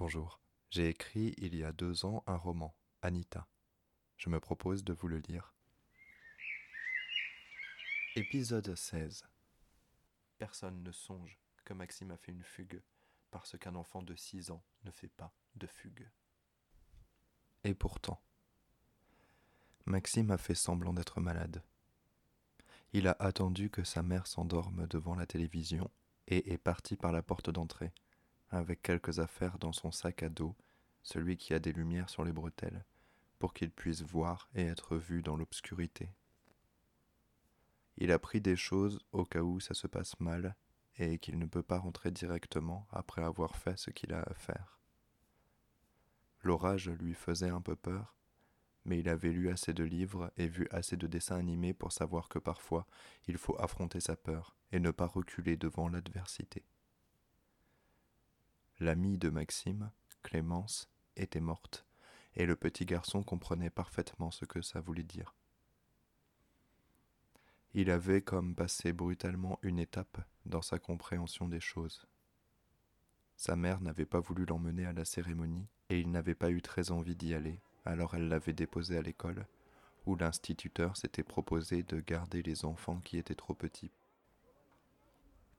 Bonjour. J'ai écrit il y a deux ans un roman, Anita. Je me propose de vous le lire. Épisode 16. Personne ne songe que Maxime a fait une fugue, parce qu'un enfant de six ans ne fait pas de fugue. Et pourtant, Maxime a fait semblant d'être malade. Il a attendu que sa mère s'endorme devant la télévision et est parti par la porte d'entrée, avec quelques affaires dans son sac à dos, celui qui a des lumières sur les bretelles, pour qu'il puisse voir et être vu dans l'obscurité. Il a pris des choses au cas où ça se passe mal et qu'il ne peut pas rentrer directement après avoir fait ce qu'il a à faire. L'orage lui faisait un peu peur, mais il avait lu assez de livres et vu assez de dessins animés pour savoir que parfois il faut affronter sa peur et ne pas reculer devant l'adversité. L'amie de Maxime, Clémence, était morte, et le petit garçon comprenait parfaitement ce que ça voulait dire. Il avait comme passé brutalement une étape dans sa compréhension des choses. Sa mère n'avait pas voulu l'emmener à la cérémonie, et il n'avait pas eu très envie d'y aller, alors elle l'avait déposé à l'école, où l'instituteur s'était proposé de garder les enfants qui étaient trop petits.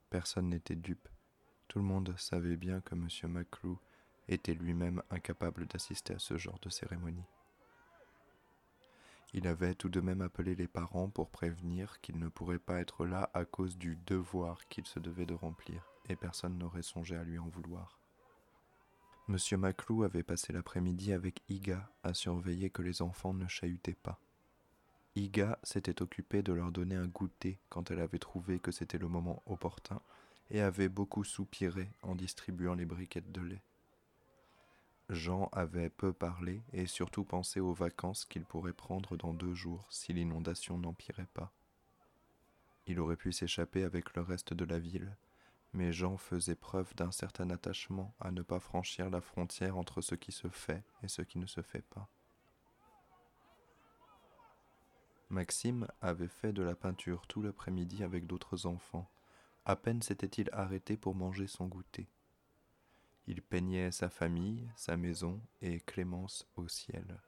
Personne n'était dupe. Tout le monde savait bien que M. Maclou était lui-même incapable d'assister à ce genre de cérémonie. Il avait tout de même appelé les parents pour prévenir qu'il ne pourrait pas être là à cause du devoir qu'il se devait de remplir, et personne n'aurait songé à lui en vouloir. Monsieur Maclou avait passé l'après-midi avec Iga à surveiller que les enfants ne chahutaient pas. Iga s'était occupée de leur donner un goûter quand elle avait trouvé que c'était le moment opportun et avait beaucoup soupiré en distribuant les briquettes de lait. Jean avait peu parlé et surtout pensé aux vacances qu'il pourrait prendre dans deux jours si l'inondation n'empirait pas. Il aurait pu s'échapper avec le reste de la ville, mais Jean faisait preuve d'un certain attachement à ne pas franchir la frontière entre ce qui se fait et ce qui ne se fait pas. Maxime avait fait de la peinture tout l'après-midi avec d'autres enfants. À peine s'était-il arrêté pour manger son goûter. Il peignait sa famille, sa maison et Clémence au ciel.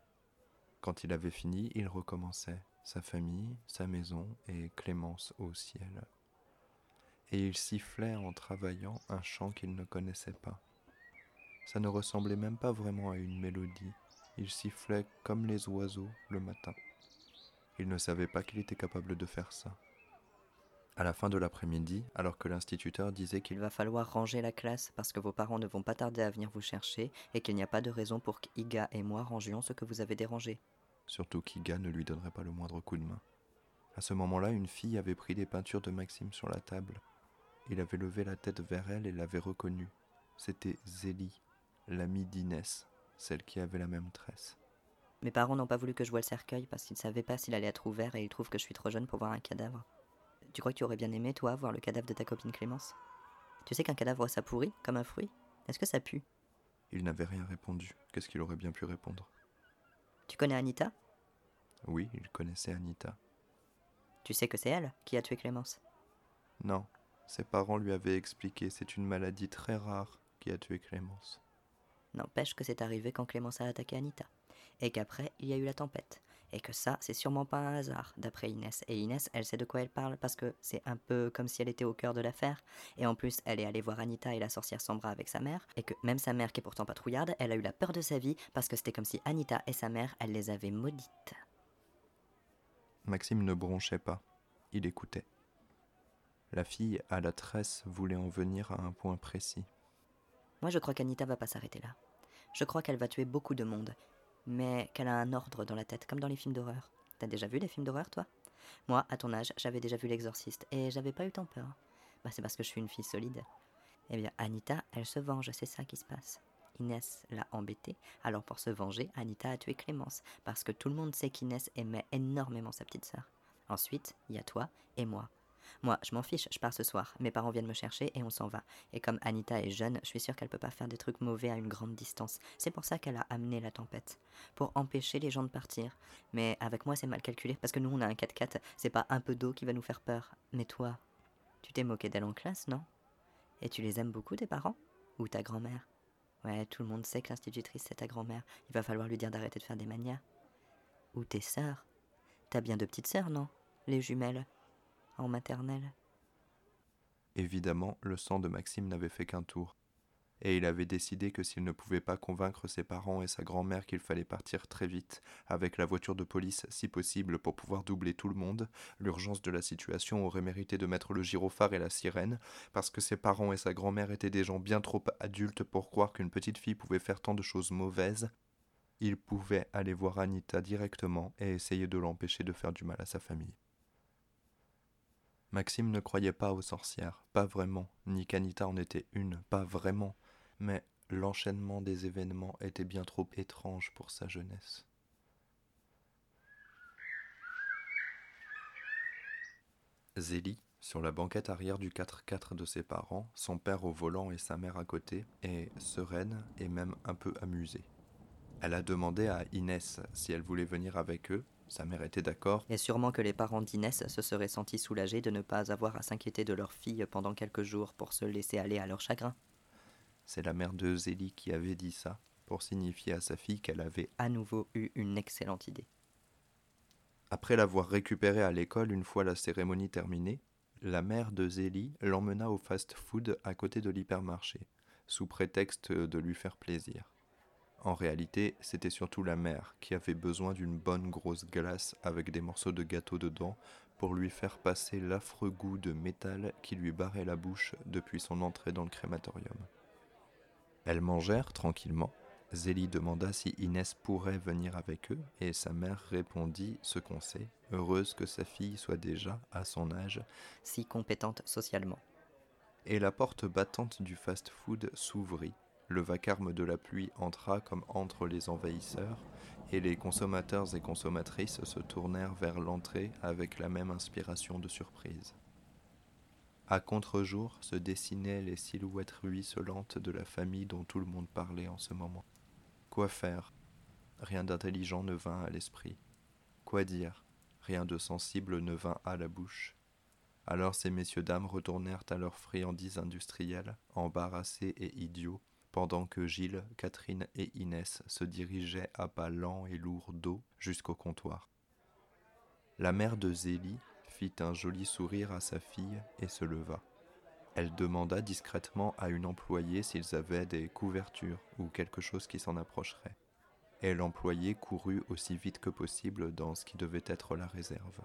Quand il avait fini, il recommençait sa famille, sa maison et Clémence au ciel et il sifflait en travaillant un chant qu'il ne connaissait pas. Ça ne ressemblait même pas vraiment à une mélodie, il sifflait comme les oiseaux le matin. Il ne savait pas qu'il était capable de faire ça. À la fin de l'après-midi, alors que l'instituteur disait qu'il va falloir ranger la classe parce que vos parents ne vont pas tarder à venir vous chercher et qu'il n'y a pas de raison pour qu'Iga et moi rangions ce que vous avez dérangé. Surtout qu'Iga ne lui donnerait pas le moindre coup de main. À ce moment-là, une fille avait pris des peintures de Maxime sur la table il avait levé la tête vers elle et l'avait reconnue. C'était Zélie, l'amie d'Inès, celle qui avait la même tresse. Mes parents n'ont pas voulu que je voie le cercueil parce qu'ils ne savaient pas s'il allait être ouvert et ils trouvent que je suis trop jeune pour voir un cadavre. Tu crois que tu aurais bien aimé, toi, voir le cadavre de ta copine Clémence? Tu sais qu'un cadavre, ça pourrit, comme un fruit? Est-ce que ça pue? Il n'avait rien répondu. Qu'est-ce qu'il aurait bien pu répondre? Tu connais Anita? Oui, il connaissait Anita. Tu sais que c'est elle qui a tué Clémence? Non, ses parents lui avaient expliqué c'est une maladie très rare qui a tué Clémence. N'empêche que c'est arrivé quand Clémence a attaqué Anita. Et qu'après, il y a eu la tempête. Et que ça, c'est sûrement pas un hasard, d'après Inès. Et Inès, elle sait de quoi elle parle parce que c'est un peu comme si elle était au cœur de l'affaire. Et en plus, elle est allée voir Anita et la sorcière Sambra avec sa mère. Et que même sa mère, qui est pourtant pas trouillarde, elle a eu la peur de sa vie parce que c'était comme si Anita et sa mère, elle les avaient maudites. Maxime ne bronchait pas. Il écoutait. La fille à la tresse voulait en venir à un point précis. Moi, je crois qu'Anita va pas s'arrêter là. Je crois qu'elle va tuer beaucoup de monde, mais qu'elle a un ordre dans la tête, comme dans les films d'horreur. T'as déjà vu des films d'horreur, toi? Moi, à ton âge, j'avais déjà vu L'Exorciste, et j'avais pas eu tant peur. Bah, c'est parce que je suis une fille solide. Eh bien, Anita, elle se venge, c'est ça qui se passe. Inès l'a embêtée, alors pour se venger, Anita a tué Clémence, parce que tout le monde sait qu'Inès aimait énormément sa petite sœur. Ensuite, il y a toi et moi. Moi, je m'en fiche, je pars ce soir. Mes parents viennent me chercher et on s'en va. Et comme Anita est jeune, je suis sûre qu'elle peut pas faire des trucs mauvais à une grande distance. C'est pour ça qu'elle a amené la tempête. Pour empêcher les gens de partir. Mais avec moi, c'est mal calculé parce que nous, on a un 4x4. C'est pas un peu d'eau qui va nous faire peur. Mais toi, tu t'es moqué d'elle en classe, non? Et tu les aimes beaucoup, tes parents? Ou ta grand-mère? Ouais, tout le monde sait que l'institutrice c'est ta grand-mère. Il va falloir lui dire d'arrêter de faire des manias. Ou tes sœurs? T'as bien deux petites sœurs, non? Les jumelles? En maternelle. Évidemment, le sang de Maxime n'avait fait qu'un tour et il avait décidé que s'il ne pouvait pas convaincre ses parents et sa grand-mère qu'il fallait partir très vite, avec la voiture de police si possible pour pouvoir doubler tout le monde, l'urgence de la situation aurait mérité de mettre le gyrophare et la sirène, parce que ses parents et sa grand-mère étaient des gens bien trop adultes pour croire qu'une petite fille pouvait faire tant de choses mauvaises, il pouvait aller voir Anita directement et essayer de l'empêcher de faire du mal à sa famille. Maxime ne croyait pas aux sorcières, pas vraiment, ni qu'Anita en était une, pas vraiment mais l'enchaînement des événements était bien trop étrange pour sa jeunesse. Zélie, sur la banquette arrière du 4x4 de ses parents, son père au volant et sa mère à côté, est sereine et même un peu amusée. Elle a demandé à Inès si elle voulait venir avec eux. Sa mère était d'accord. Et sûrement que les parents d'Inès se seraient sentis soulagés de ne pas avoir à s'inquiéter de leur fille pendant quelques jours pour se laisser aller à leur chagrin. C'est la mère de Zélie qui avait dit ça, pour signifier à sa fille qu'elle avait à nouveau eu une excellente idée. Après l'avoir récupérée à l'école une fois la cérémonie terminée, la mère de Zélie l'emmena au fast-food à côté de l'hypermarché, sous prétexte de lui faire plaisir. En réalité, c'était surtout la mère qui avait besoin d'une bonne grosse glace avec des morceaux de gâteau dedans pour lui faire passer l'affreux goût de métal qui lui barrait la bouche depuis son entrée dans le crématorium. Elles mangèrent tranquillement. Zélie demanda si Inès pourrait venir avec eux, et sa mère répondit ce qu'on sait, heureuse que sa fille soit déjà, à son âge, si compétente socialement. Et la porte battante du fast-food s'ouvrit. Le vacarme de la pluie entra comme entre les envahisseurs, et les consommateurs et consommatrices se tournèrent vers l'entrée avec la même inspiration de surprise. À contre-jour se dessinaient les silhouettes ruisselantes de la famille dont tout le monde parlait en ce moment. Quoi faire? Rien d'intelligent ne vint à l'esprit. Quoi dire? Rien de sensible ne vint à la bouche. Alors ces messieurs-dames retournèrent à leurs friandises industrielles, embarrassés et idiots, pendant que Gilles, Catherine et Inès se dirigeaient à pas lents et lourds d'eau jusqu'au comptoir. La mère de Zélie, fit un joli sourire à sa fille et se leva. Elle demanda discrètement à une employée s'ils avaient des couvertures ou quelque chose qui s'en approcherait. Et l'employée courut aussi vite que possible dans ce qui devait être la réserve.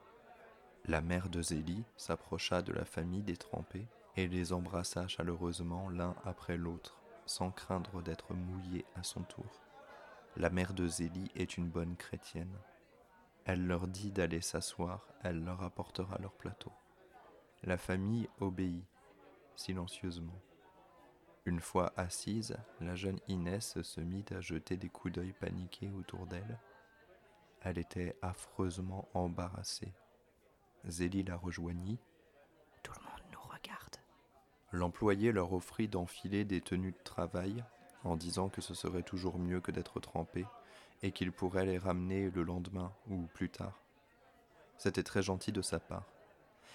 La mère de Zélie s'approcha de la famille détrempée et les embrassa chaleureusement l'un après l'autre, sans craindre d'être mouillée à son tour. La mère de Zélie est une bonne chrétienne, elle leur dit d'aller s'asseoir, elle leur apportera leur plateau. La famille obéit, silencieusement. Une fois assise, la jeune Inès se mit à jeter des coups d'œil paniqués autour d'elle. Elle était affreusement embarrassée. Zélie la rejoignit. Tout le monde nous regarde. L'employé leur offrit d'enfiler des tenues de travail, en disant que ce serait toujours mieux que d'être trempés, et qu'il pourrait les ramener le lendemain ou plus tard. C'était très gentil de sa part.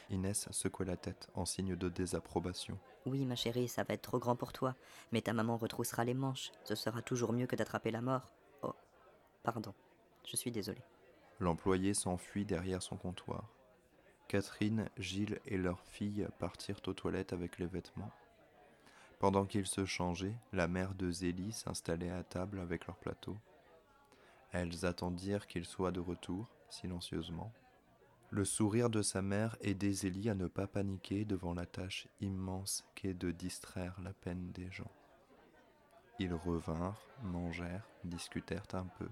Inès secoua la tête en signe de désapprobation. Oui, ma chérie, ça va être trop grand pour toi, mais ta maman retroussera les manches. Ce sera toujours mieux que d'attraper la mort. Oh, pardon, je suis désolé. L'employé s'enfuit derrière son comptoir. Catherine, Gilles et leur fille partirent aux toilettes avec les vêtements. Pendant qu'ils se changeaient, la mère de Zélie s'installait à table avec leur plateau. Elles attendirent qu'il soit de retour, silencieusement. Le sourire de sa mère aidait Zélie à ne pas paniquer devant la tâche immense qu'est de distraire la peine des gens. Ils revinrent, mangèrent, discutèrent un peu.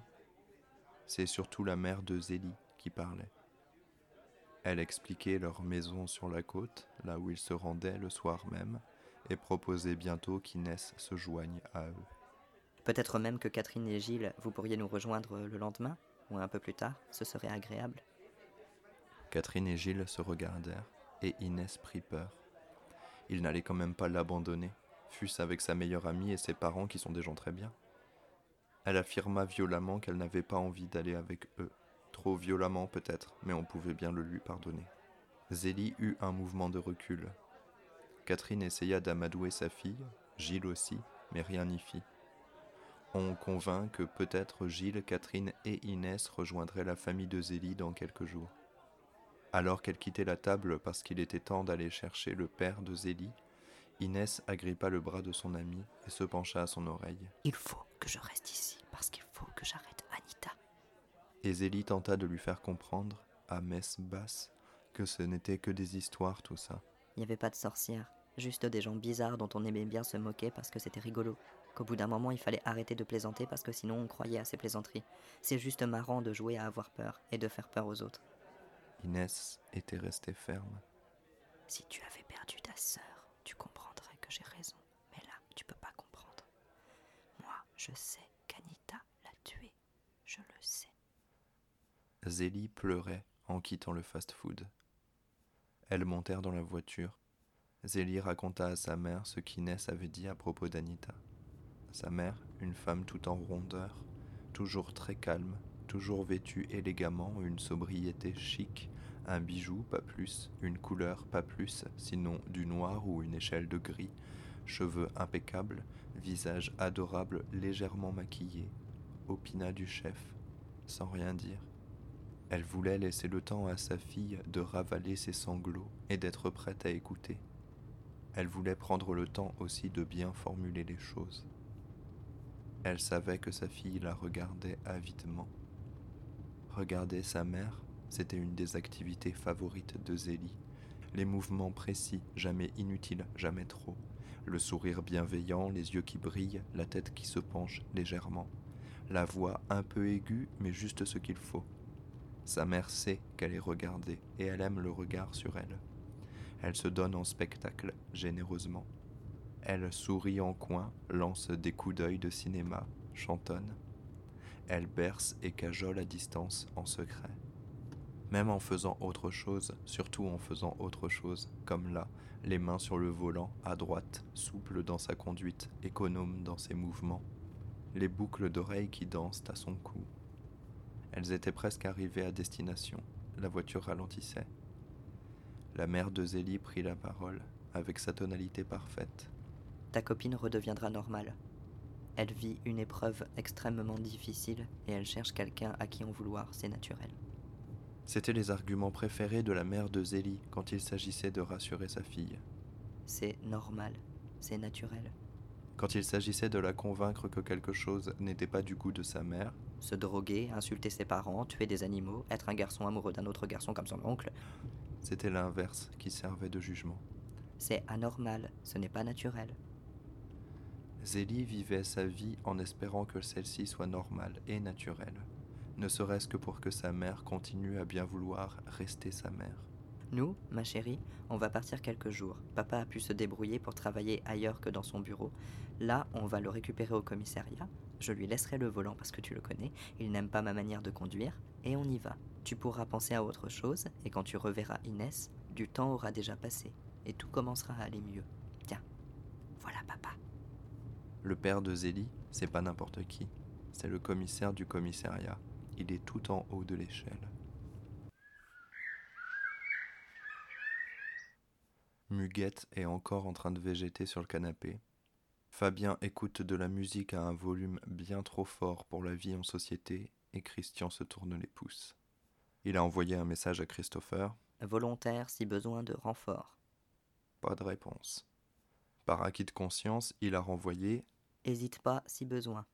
C'est surtout la mère de Zélie qui parlait. Elle expliquait leur maison sur la côte, là où ils se rendaient le soir même, et proposait bientôt qu'Inès se joigne à eux. Peut-être même que Catherine et Gilles, vous pourriez nous rejoindre le lendemain, ou un peu plus tard, ce serait agréable. Catherine et Gilles se regardèrent, et Inès prit peur. Il n'allait quand même pas l'abandonner, fût-ce avec sa meilleure amie et ses parents qui sont des gens très bien. Elle affirma violemment qu'elle n'avait pas envie d'aller avec eux, trop violemment peut-être, mais on pouvait bien le lui pardonner. Zélie eut un mouvement de recul. Catherine essaya d'amadouer sa fille, Gilles aussi, mais rien n'y fit. On convainc que peut-être Gilles, Catherine et Inès rejoindraient la famille de Zélie dans quelques jours. Alors qu'elle quittait la table parce qu'il était temps d'aller chercher le père de Zélie, Inès agrippa le bras de son amie et se pencha à son oreille. Il faut que je reste ici parce qu'il faut que j'arrête. Et Zélie tenta de lui faire comprendre, à messe basse, que ce n'était que des histoires tout ça. Il n'y avait pas de sorcières, juste des gens bizarres dont on aimait bien se moquer parce que c'était rigolo. Qu'au bout d'un moment, il fallait arrêter de plaisanter parce que sinon on croyait à ces plaisanteries. C'est juste marrant de jouer à avoir peur et de faire peur aux autres. Inès était restée ferme. Si tu avais perdu ta sœur, tu comprendrais que j'ai raison. Mais là, tu peux pas comprendre. Moi, je sais qu'Anita l'a tué. Je le sais. Zélie pleurait en quittant le fast-food. Elles montèrent dans la voiture. Zélie raconta à sa mère ce qu'Inès avait dit à propos d'Anita. Sa mère, une femme tout en rondeur, toujours très calme, toujours vêtue élégamment, une sobriété chic, un bijou, pas plus, une couleur, pas plus, sinon du noir ou une échelle de gris, cheveux impeccables, visage adorable, légèrement maquillé, opina du chef, sans rien dire. Elle voulait laisser le temps à sa fille de ravaler ses sanglots et d'être prête à écouter. Elle voulait prendre le temps aussi de bien formuler les choses. Elle savait que sa fille la regardait avidement. Regarder sa mère, c'était une des activités favorites de Zélie. Les mouvements précis, jamais inutiles, jamais trop. Le sourire bienveillant, les yeux qui brillent, la tête qui se penche légèrement. La voix un peu aiguë, mais juste ce qu'il faut. Sa mère sait qu'elle est regardée et elle aime le regard sur elle. Elle se donne en spectacle généreusement. Elle sourit en coin, lance des coups d'œil de cinéma, chantonne. Elle berce et cajole à distance en secret. Même en faisant autre chose, surtout en faisant autre chose, comme là, les mains sur le volant, à droite, souple dans sa conduite, économe dans ses mouvements, les boucles d'oreilles qui dansent à son cou. Elles étaient presque arrivées à destination. La voiture ralentissait. La mère de Zélie prit la parole, avec sa tonalité parfaite. Ta copine redeviendra normale. Elle vit une épreuve extrêmement difficile et elle cherche quelqu'un à qui en vouloir, c'est naturel. C'étaient les arguments préférés de la mère de Zélie quand il s'agissait de rassurer sa fille. C'est normal, c'est naturel. Quand il s'agissait de la convaincre que quelque chose n'était pas du goût de sa mère, Se droguer, insulter ses parents, tuer des animaux, être un garçon amoureux d'un autre garçon comme son oncle, c'était l'inverse qui servait de jugement. c'est anormal, ce n'est pas naturel. Zélie vivait sa vie en espérant que celle-ci soit normale et naturelle, ne serait-ce que pour que sa mère continue à bien vouloir rester sa mère. Nous, ma chérie, on va partir quelques jours. Papa a pu se débrouiller pour travailler ailleurs que dans son bureau. Là, on va le récupérer au commissariat. Je lui laisserai le volant parce que tu le connais. Il n'aime pas ma manière de conduire. Et on y va. Tu pourras penser à autre chose. Et quand tu reverras Inès, du temps aura déjà passé. Et tout commencera à aller mieux. Tiens. Voilà papa. Le père de Zélie, c'est pas n'importe qui, c'est le commissaire du commissariat. Il est tout en haut de l'échelle. Muguette est encore en train de végéter sur le canapé. Fabien écoute de la musique à un volume bien trop fort pour la vie en société et Christian se tourne les pouces. Il a envoyé un message à Christopher, Volontaire si besoin de renfort. pas de réponse. Par acquis de conscience, il a renvoyé, Hésite pas si besoin.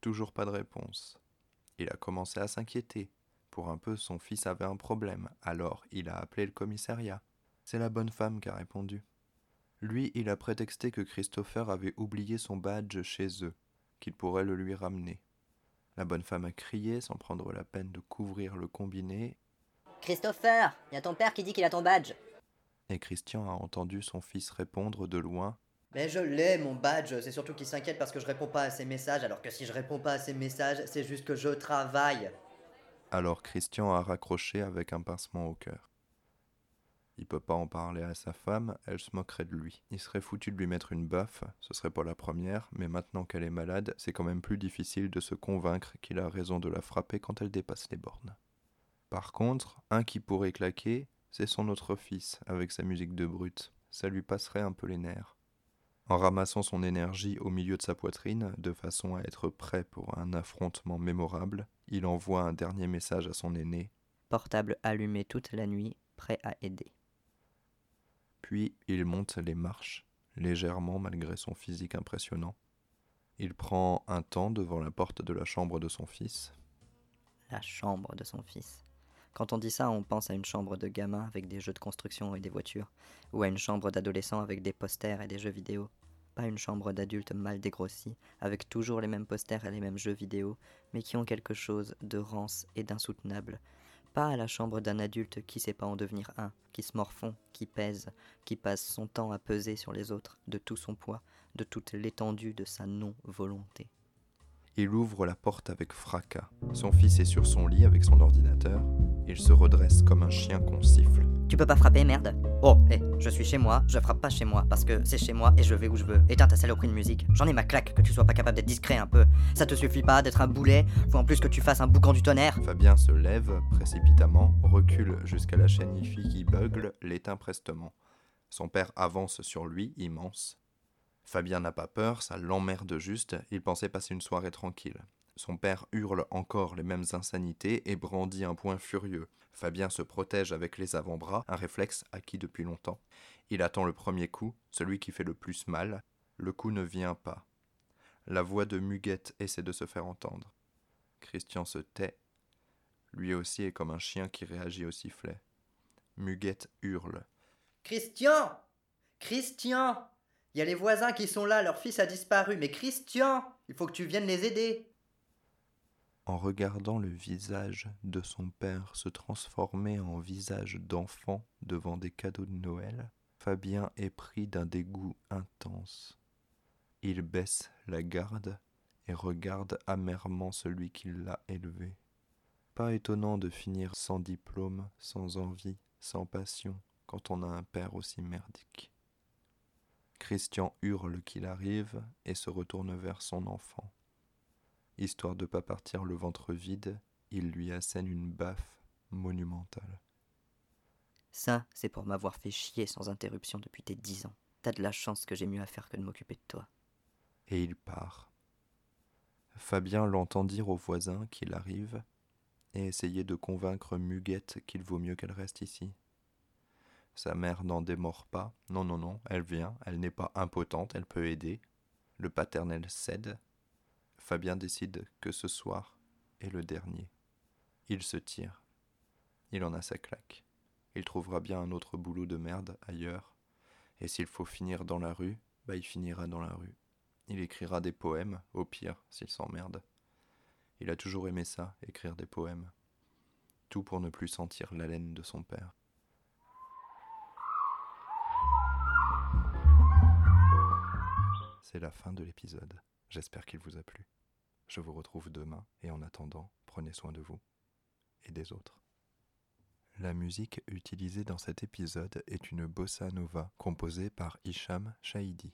toujours pas de réponse. Il a commencé à s'inquiéter. Pour un peu, son fils avait un problème, alors il a appelé le commissariat. C'est la bonne femme qui a répondu. Lui, il a prétexté que Christopher avait oublié son badge chez eux, qu'il pourrait le lui ramener. La bonne femme a crié sans prendre la peine de couvrir le combiné, Christopher, y a ton père qui dit qu'il a ton badge. et Christian a entendu son fils répondre de loin Mais je l'ai, mon badge. C'est surtout qu'il s'inquiète parce que je réponds pas à ses messages. Alors que si je réponds pas à ses messages, c'est juste que je travaille. Alors Christian a raccroché avec un pincement au cœur. Il peut pas en parler à sa femme, elle se moquerait de lui. Il serait foutu de lui mettre une baffe, ce serait pas la première, mais maintenant qu'elle est malade, c'est quand même plus difficile de se convaincre qu'il a raison de la frapper quand elle dépasse les bornes. Par contre, un qui pourrait claquer, c'est son autre fils, avec sa musique de brute. Ça lui passerait un peu les nerfs. En ramassant son énergie au milieu de sa poitrine, de façon à être prêt pour un affrontement mémorable, il envoie un dernier message à son aîné. Portable allumé toute la nuit, prêt à aider. Puis il monte les marches, légèrement malgré son physique impressionnant. Il prend un temps devant la porte de la chambre de son fils. La chambre de son fils. Quand on dit ça, on pense à une chambre de gamin avec des jeux de construction et des voitures, ou à une chambre d'adolescent avec des posters et des jeux vidéo. Pas une chambre d'adulte mal dégrossie, avec toujours les mêmes posters et les mêmes jeux vidéo, mais qui ont quelque chose de rance et d'insoutenable. Pas à la chambre d'un adulte qui sait pas en devenir un, qui se morfond, qui pèse, qui passe son temps à peser sur les autres, de tout son poids, de toute l'étendue de sa non-volonté. Il ouvre la porte avec fracas. Son fils est sur son lit avec son ordinateur. Il se redresse comme un chien qu'on siffle. Tu peux pas frapper, merde Oh, hé, je suis chez moi, je frappe pas chez moi, parce que c'est chez moi et je vais où je veux. Éteins ta saloperie de musique. J'en ai ma claque que tu sois pas capable d'être discret un peu. Ça te suffit pas d'être un boulet, faut en plus que tu fasses un boucan du tonnerre. Fabien se lève précipitamment, recule jusqu'à la chaîne IFI qui bugle, l'éteint prestement. Son père avance sur lui, immense. Fabien n'a pas peur, ça l'emmerde juste, il pensait passer une soirée tranquille. Son père hurle encore les mêmes insanités et brandit un poing furieux. Fabien se protège avec les avant-bras, un réflexe acquis depuis longtemps. Il attend le premier coup, celui qui fait le plus mal. Le coup ne vient pas. La voix de Muguette essaie de se faire entendre. Christian se tait. Lui aussi est comme un chien qui réagit au sifflet. Muguette hurle. Christian Christian Il y a les voisins qui sont là, leur fils a disparu, mais Christian Il faut que tu viennes les aider en regardant le visage de son père se transformer en visage d'enfant devant des cadeaux de Noël, Fabien est pris d'un dégoût intense. Il baisse la garde et regarde amèrement celui qui l'a élevé. Pas étonnant de finir sans diplôme, sans envie, sans passion, quand on a un père aussi merdique. Christian hurle qu'il arrive et se retourne vers son enfant. Histoire de pas partir le ventre vide, il lui assène une baffe monumentale. Ça, c'est pour m'avoir fait chier sans interruption depuis tes dix ans. T'as de la chance que j'ai mieux à faire que de m'occuper de toi. Et il part. Fabien l'entend dire aux voisins qu'il arrive et essayer de convaincre Muguette qu'il vaut mieux qu'elle reste ici. Sa mère n'en démord pas. Non, non, non, elle vient, elle n'est pas impotente, elle peut aider. Le paternel cède, Fabien décide que ce soir est le dernier. Il se tire. Il en a sa claque. Il trouvera bien un autre boulot de merde ailleurs. Et s'il faut finir dans la rue, bah il finira dans la rue. Il écrira des poèmes, au pire, s'il s'emmerde. Il a toujours aimé ça, écrire des poèmes. Tout pour ne plus sentir l'haleine de son père. C'est la fin de l'épisode. J'espère qu'il vous a plu. Je vous retrouve demain et en attendant, prenez soin de vous et des autres. La musique utilisée dans cet épisode est une bossa nova composée par Hicham Shahidi.